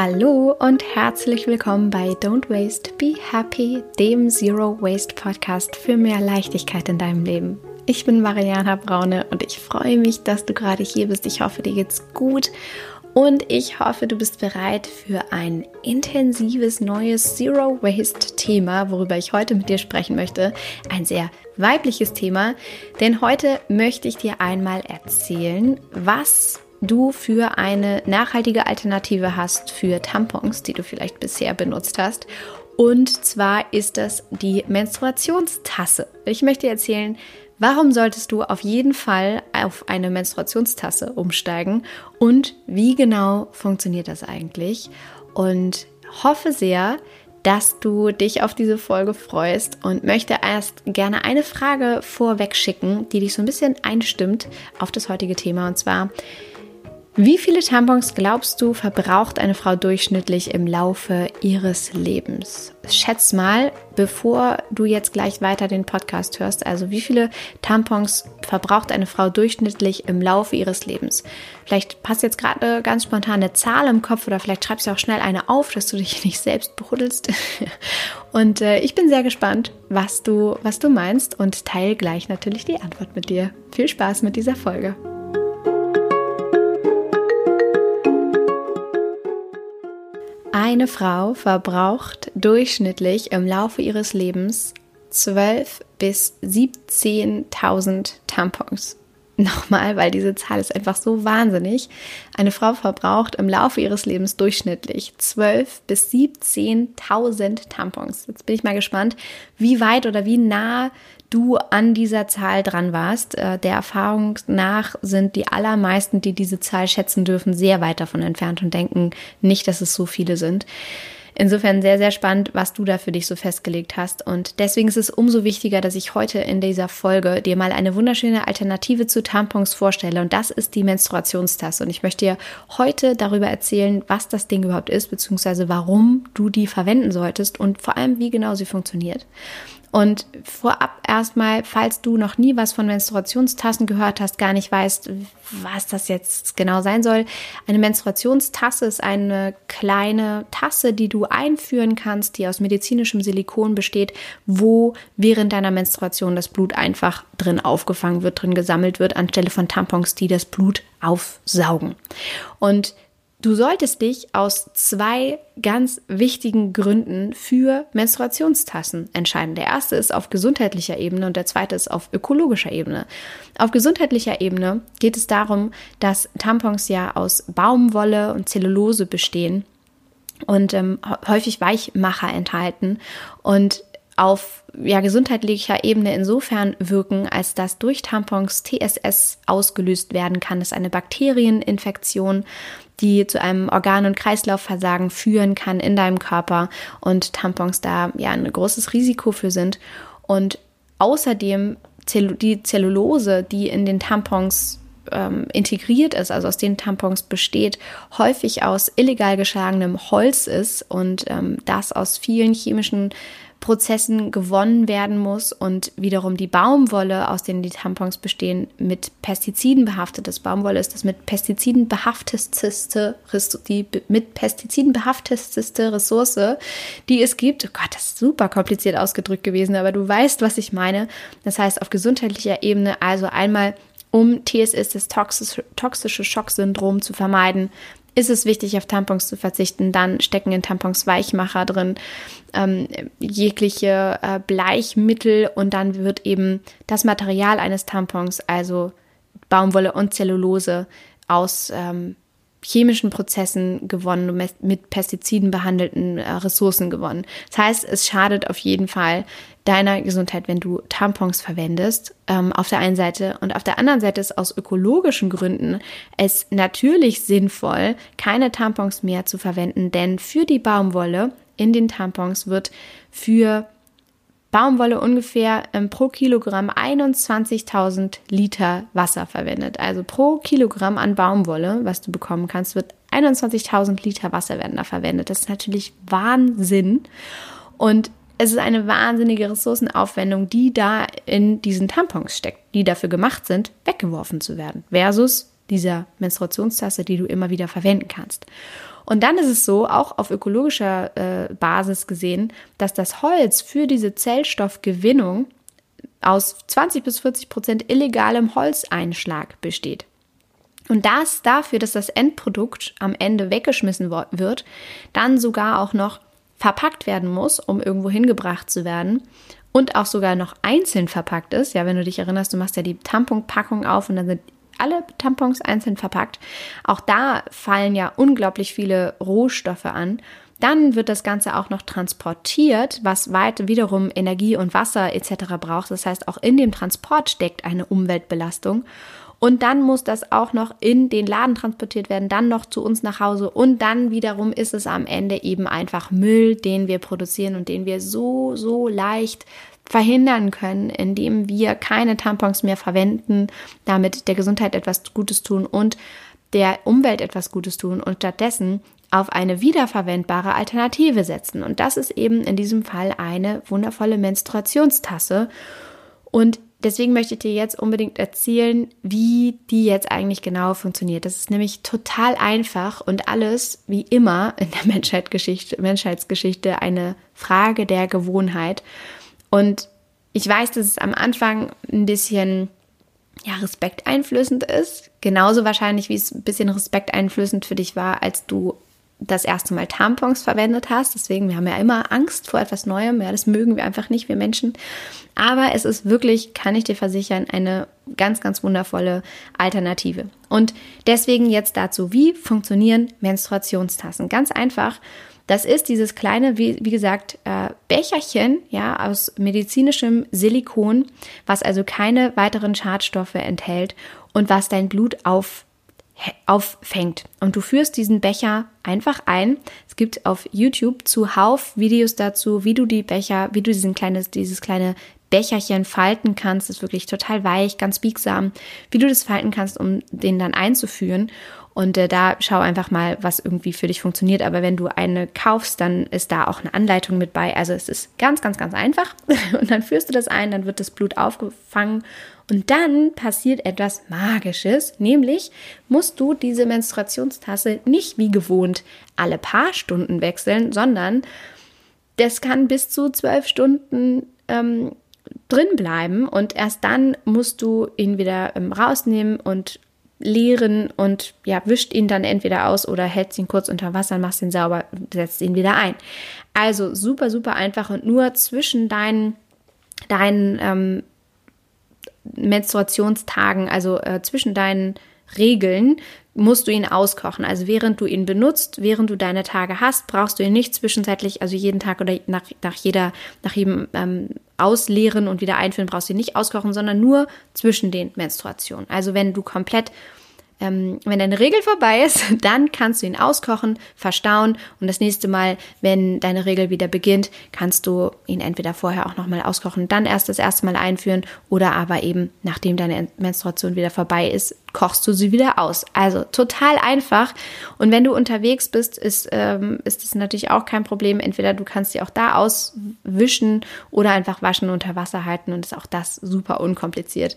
Hallo und herzlich willkommen bei Don't Waste, Be Happy, dem Zero Waste Podcast für mehr Leichtigkeit in deinem Leben. Ich bin Mariana Braune und ich freue mich, dass du gerade hier bist. Ich hoffe, dir geht's gut und ich hoffe, du bist bereit für ein intensives neues Zero Waste Thema, worüber ich heute mit dir sprechen möchte. Ein sehr weibliches Thema, denn heute möchte ich dir einmal erzählen, was du für eine nachhaltige Alternative hast für Tampons, die du vielleicht bisher benutzt hast. Und zwar ist das die Menstruationstasse. Ich möchte erzählen, warum solltest du auf jeden Fall auf eine Menstruationstasse umsteigen und wie genau funktioniert das eigentlich. Und hoffe sehr, dass du dich auf diese Folge freust und möchte erst gerne eine Frage vorweg schicken, die dich so ein bisschen einstimmt auf das heutige Thema. Und zwar, wie viele Tampons glaubst du verbraucht eine Frau durchschnittlich im Laufe ihres Lebens? Schätz mal, bevor du jetzt gleich weiter den Podcast hörst, also wie viele Tampons verbraucht eine Frau durchschnittlich im Laufe ihres Lebens? Vielleicht passt jetzt gerade eine ganz spontane Zahl im Kopf oder vielleicht schreibst du auch schnell eine auf, dass du dich nicht selbst behudelst. Und äh, ich bin sehr gespannt, was du, was du meinst und teile gleich natürlich die Antwort mit dir. Viel Spaß mit dieser Folge. Eine Frau verbraucht durchschnittlich im Laufe ihres Lebens 12 bis 17.000 Tampons. Nochmal, weil diese Zahl ist einfach so wahnsinnig. Eine Frau verbraucht im Laufe ihres Lebens durchschnittlich 12 bis 17.000 Tampons. Jetzt bin ich mal gespannt, wie weit oder wie nah du an dieser Zahl dran warst. Äh, der Erfahrung nach sind die allermeisten, die diese Zahl schätzen dürfen, sehr weit davon entfernt und denken nicht, dass es so viele sind. Insofern sehr, sehr spannend, was du da für dich so festgelegt hast. Und deswegen ist es umso wichtiger, dass ich heute in dieser Folge dir mal eine wunderschöne Alternative zu Tampons vorstelle. Und das ist die Menstruationstasse. Und ich möchte dir heute darüber erzählen, was das Ding überhaupt ist, beziehungsweise warum du die verwenden solltest und vor allem, wie genau sie funktioniert. Und vorab erstmal, falls du noch nie was von Menstruationstassen gehört hast, gar nicht weißt, was das jetzt genau sein soll. Eine Menstruationstasse ist eine kleine Tasse, die du einführen kannst, die aus medizinischem Silikon besteht, wo während deiner Menstruation das Blut einfach drin aufgefangen wird, drin gesammelt wird, anstelle von Tampons, die das Blut aufsaugen. Und Du solltest dich aus zwei ganz wichtigen Gründen für Menstruationstassen entscheiden. Der erste ist auf gesundheitlicher Ebene und der zweite ist auf ökologischer Ebene. Auf gesundheitlicher Ebene geht es darum, dass Tampons ja aus Baumwolle und Zellulose bestehen und ähm, häufig Weichmacher enthalten und auf ja, gesundheitlicher Ebene insofern wirken, als dass durch Tampons TSS ausgelöst werden kann. Das ist eine Bakterieninfektion, die zu einem Organ- und Kreislaufversagen führen kann in deinem Körper und Tampons da ja ein großes Risiko für sind. Und außerdem die Zellulose, die in den Tampons ähm, integriert ist, also aus den Tampons besteht, häufig aus illegal geschlagenem Holz ist und ähm, das aus vielen chemischen Prozessen gewonnen werden muss und wiederum die Baumwolle, aus denen die Tampons bestehen, mit Pestiziden behaftet ist. Baumwolle ist das mit Pestiziden behaftetste, die mit Pestiziden behaftetste Ressource, die es gibt. Oh Gott, das ist super kompliziert ausgedrückt gewesen, aber du weißt, was ich meine. Das heißt, auf gesundheitlicher Ebene also einmal um TSS, das toxische Schocksyndrom zu vermeiden, ist es wichtig, auf Tampons zu verzichten. Dann stecken in Tampons Weichmacher drin, ähm, jegliche äh, Bleichmittel und dann wird eben das Material eines Tampons, also Baumwolle und Zellulose, aus ähm, chemischen Prozessen gewonnen, mit Pestiziden behandelten äh, Ressourcen gewonnen. Das heißt, es schadet auf jeden Fall deiner Gesundheit, wenn du Tampons verwendest, ähm, auf der einen Seite. Und auf der anderen Seite ist aus ökologischen Gründen es natürlich sinnvoll, keine Tampons mehr zu verwenden, denn für die Baumwolle in den Tampons wird für Baumwolle ungefähr ähm, pro Kilogramm 21.000 Liter Wasser verwendet. Also pro Kilogramm an Baumwolle, was du bekommen kannst, wird 21.000 Liter Wasser werden da verwendet. Das ist natürlich Wahnsinn. Und es ist eine wahnsinnige Ressourcenaufwendung, die da in diesen Tampons steckt, die dafür gemacht sind, weggeworfen zu werden, versus dieser Menstruationstasse, die du immer wieder verwenden kannst. Und dann ist es so, auch auf ökologischer äh, Basis gesehen, dass das Holz für diese Zellstoffgewinnung aus 20 bis 40 Prozent illegalem Holzeinschlag besteht. Und das dafür, dass das Endprodukt am Ende weggeschmissen wird, dann sogar auch noch verpackt werden muss, um irgendwo hingebracht zu werden und auch sogar noch einzeln verpackt ist. Ja, wenn du dich erinnerst, du machst ja die Tamponpackung auf und dann sind alle Tampons einzeln verpackt. Auch da fallen ja unglaublich viele Rohstoffe an. Dann wird das Ganze auch noch transportiert, was weit wiederum Energie und Wasser etc. braucht. Das heißt, auch in dem Transport steckt eine Umweltbelastung. Und dann muss das auch noch in den Laden transportiert werden, dann noch zu uns nach Hause. Und dann wiederum ist es am Ende eben einfach Müll, den wir produzieren und den wir so, so leicht verhindern können, indem wir keine Tampons mehr verwenden, damit der Gesundheit etwas Gutes tun und der Umwelt etwas Gutes tun und stattdessen auf eine wiederverwendbare Alternative setzen. Und das ist eben in diesem Fall eine wundervolle Menstruationstasse. Und deswegen möchte ich dir jetzt unbedingt erzählen, wie die jetzt eigentlich genau funktioniert. Das ist nämlich total einfach und alles, wie immer in der Menschheitsgeschichte, Menschheitsgeschichte, eine Frage der Gewohnheit. Und ich weiß, dass es am Anfang ein bisschen ja, respekteinflößend ist. Genauso wahrscheinlich, wie es ein bisschen respekteinflößend für dich war, als du das erste Mal Tampons verwendet hast. Deswegen, wir haben ja immer Angst vor etwas Neuem. Ja, das mögen wir einfach nicht, wir Menschen. Aber es ist wirklich, kann ich dir versichern, eine ganz, ganz wundervolle Alternative. Und deswegen jetzt dazu, wie funktionieren Menstruationstassen? Ganz einfach. Das ist dieses kleine, wie, wie gesagt, äh, Becherchen, ja, aus medizinischem Silikon, was also keine weiteren Schadstoffe enthält und was dein Blut auf auffängt. Und du führst diesen Becher einfach ein. Es gibt auf YouTube zuhauf Videos dazu, wie du die Becher, wie du diesen kleines, dieses kleine Becherchen falten kannst. Ist wirklich total weich, ganz biegsam. Wie du das falten kannst, um den dann einzuführen. Und äh, da schau einfach mal, was irgendwie für dich funktioniert. Aber wenn du eine kaufst, dann ist da auch eine Anleitung mit bei. Also es ist ganz, ganz, ganz einfach. Und dann führst du das ein, dann wird das Blut aufgefangen. Und dann passiert etwas Magisches, nämlich musst du diese Menstruationstasse nicht wie gewohnt alle paar Stunden wechseln, sondern das kann bis zu zwölf Stunden ähm, drin bleiben und erst dann musst du ihn wieder ähm, rausnehmen und leeren und ja, wischt ihn dann entweder aus oder hältst ihn kurz unter Wasser, machst ihn sauber, setzt ihn wieder ein. Also super, super einfach und nur zwischen deinen, deinen ähm, Menstruationstagen, also äh, zwischen deinen Regeln, musst du ihn auskochen. Also während du ihn benutzt, während du deine Tage hast, brauchst du ihn nicht zwischenzeitlich, also jeden Tag oder nach, nach jeder, nach jedem ähm, Ausleeren und wieder einfüllen brauchst du nicht auskochen, sondern nur zwischen den Menstruationen. Also wenn du komplett ähm, wenn deine Regel vorbei ist, dann kannst du ihn auskochen, verstauen und das nächste Mal, wenn deine Regel wieder beginnt, kannst du ihn entweder vorher auch nochmal auskochen, dann erst das erste Mal einführen oder aber eben, nachdem deine Menstruation wieder vorbei ist, kochst du sie wieder aus. Also total einfach. Und wenn du unterwegs bist, ist, ähm, ist das natürlich auch kein Problem. Entweder du kannst sie auch da auswischen oder einfach waschen, unter Wasser halten und ist auch das super unkompliziert.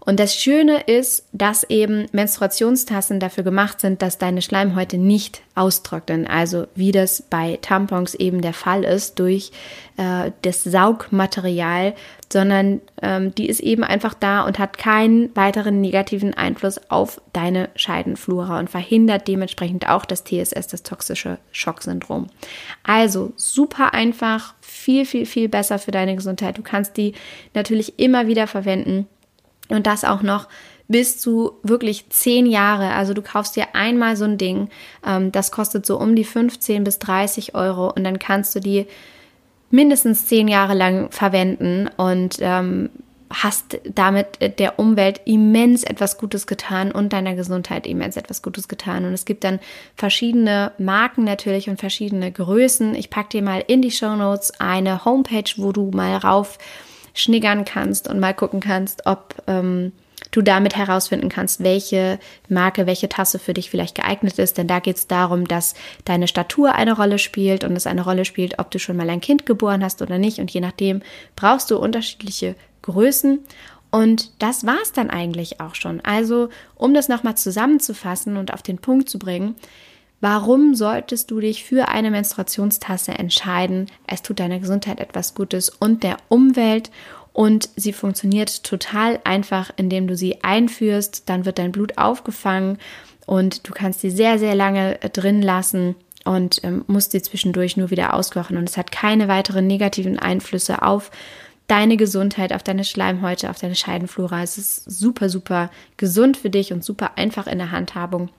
Und das Schöne ist, dass eben Menstruationstassen dafür gemacht sind, dass deine Schleimhäute nicht austrocknen. Also wie das bei Tampons eben der Fall ist durch äh, das Saugmaterial, sondern ähm, die ist eben einfach da und hat keinen weiteren negativen Einfluss auf deine Scheidenflora und verhindert dementsprechend auch das TSS, das toxische Schocksyndrom. Also super einfach, viel, viel, viel besser für deine Gesundheit. Du kannst die natürlich immer wieder verwenden und das auch noch bis zu wirklich zehn Jahre. Also du kaufst dir einmal so ein Ding, ähm, das kostet so um die 15 bis 30 Euro und dann kannst du die mindestens zehn Jahre lang verwenden und ähm, hast damit der Umwelt immens etwas Gutes getan und deiner Gesundheit immens etwas Gutes getan. Und es gibt dann verschiedene Marken natürlich und verschiedene Größen. Ich packe dir mal in die Show Notes eine Homepage, wo du mal rauf schniggern kannst und mal gucken kannst, ob ähm, du damit herausfinden kannst, welche Marke, welche Tasse für dich vielleicht geeignet ist. Denn da geht es darum, dass deine Statur eine Rolle spielt und es eine Rolle spielt, ob du schon mal ein Kind geboren hast oder nicht. Und je nachdem brauchst du unterschiedliche Größen. Und das war es dann eigentlich auch schon. Also, um das nochmal zusammenzufassen und auf den Punkt zu bringen, Warum solltest du dich für eine Menstruationstasse entscheiden? Es tut deiner Gesundheit etwas Gutes und der Umwelt und sie funktioniert total einfach, indem du sie einführst, dann wird dein Blut aufgefangen und du kannst sie sehr, sehr lange äh, drin lassen und ähm, musst sie zwischendurch nur wieder auskochen und es hat keine weiteren negativen Einflüsse auf deine Gesundheit, auf deine Schleimhäute, auf deine Scheidenflora. Es ist super, super gesund für dich und super einfach in der Handhabung.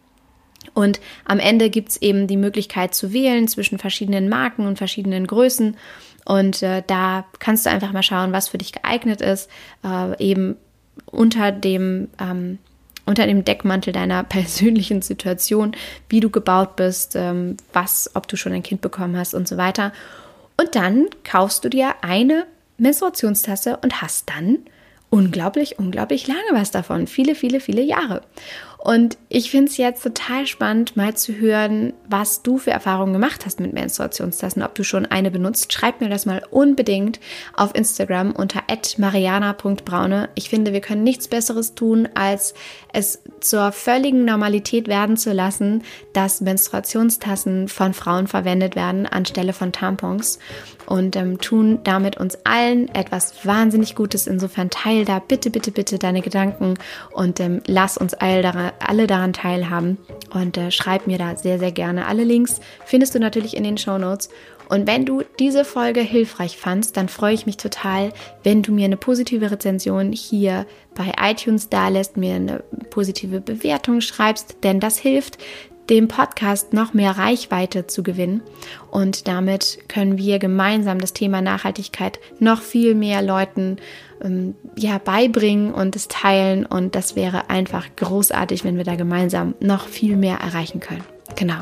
Und am Ende gibt es eben die Möglichkeit zu wählen zwischen verschiedenen Marken und verschiedenen Größen. Und äh, da kannst du einfach mal schauen, was für dich geeignet ist, äh, eben unter dem, ähm, unter dem Deckmantel deiner persönlichen Situation, wie du gebaut bist, ähm, was, ob du schon ein Kind bekommen hast und so weiter. Und dann kaufst du dir eine Menstruationstasse und hast dann unglaublich, unglaublich lange was davon. Viele, viele, viele Jahre. Und ich finde es jetzt total spannend, mal zu hören, was du für Erfahrungen gemacht hast mit Menstruationstassen, ob du schon eine benutzt. Schreib mir das mal unbedingt auf Instagram unter mariana.braune. Ich finde, wir können nichts Besseres tun, als es zur völligen Normalität werden zu lassen, dass Menstruationstassen von Frauen verwendet werden anstelle von Tampons und ähm, tun damit uns allen etwas wahnsinnig Gutes. Insofern teil da bitte, bitte, bitte deine Gedanken und ähm, lass uns all daran alle daran teilhaben und äh, schreib mir da sehr, sehr gerne. Alle Links findest du natürlich in den Show Notes. Und wenn du diese Folge hilfreich fandst, dann freue ich mich total, wenn du mir eine positive Rezension hier bei iTunes da lässt, mir eine positive Bewertung schreibst, denn das hilft, dem Podcast noch mehr Reichweite zu gewinnen. Und damit können wir gemeinsam das Thema Nachhaltigkeit noch viel mehr Leuten ähm, ja, beibringen und es teilen. Und das wäre einfach großartig, wenn wir da gemeinsam noch viel mehr erreichen können. Genau.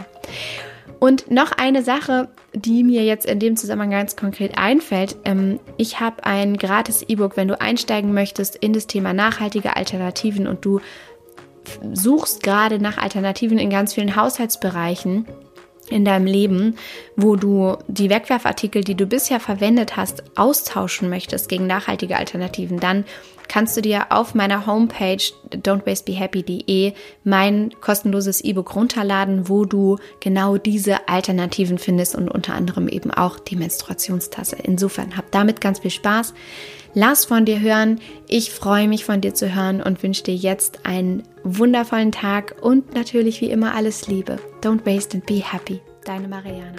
Und noch eine Sache, die mir jetzt in dem Zusammenhang ganz konkret einfällt. Ähm, ich habe ein gratis E-Book, wenn du einsteigen möchtest in das Thema nachhaltige Alternativen und du suchst gerade nach Alternativen in ganz vielen Haushaltsbereichen in deinem Leben, wo du die Wegwerfartikel, die du bisher verwendet hast, austauschen möchtest gegen nachhaltige Alternativen, dann kannst du dir auf meiner Homepage don'twastebehappy.de mein kostenloses E-Book runterladen, wo du genau diese Alternativen findest und unter anderem eben auch die Menstruationstasse. Insofern hab damit ganz viel Spaß. Lass von dir hören. Ich freue mich von dir zu hören und wünsche dir jetzt einen wundervollen Tag und natürlich wie immer alles Liebe. Don't waste and be happy. Deine Mariana.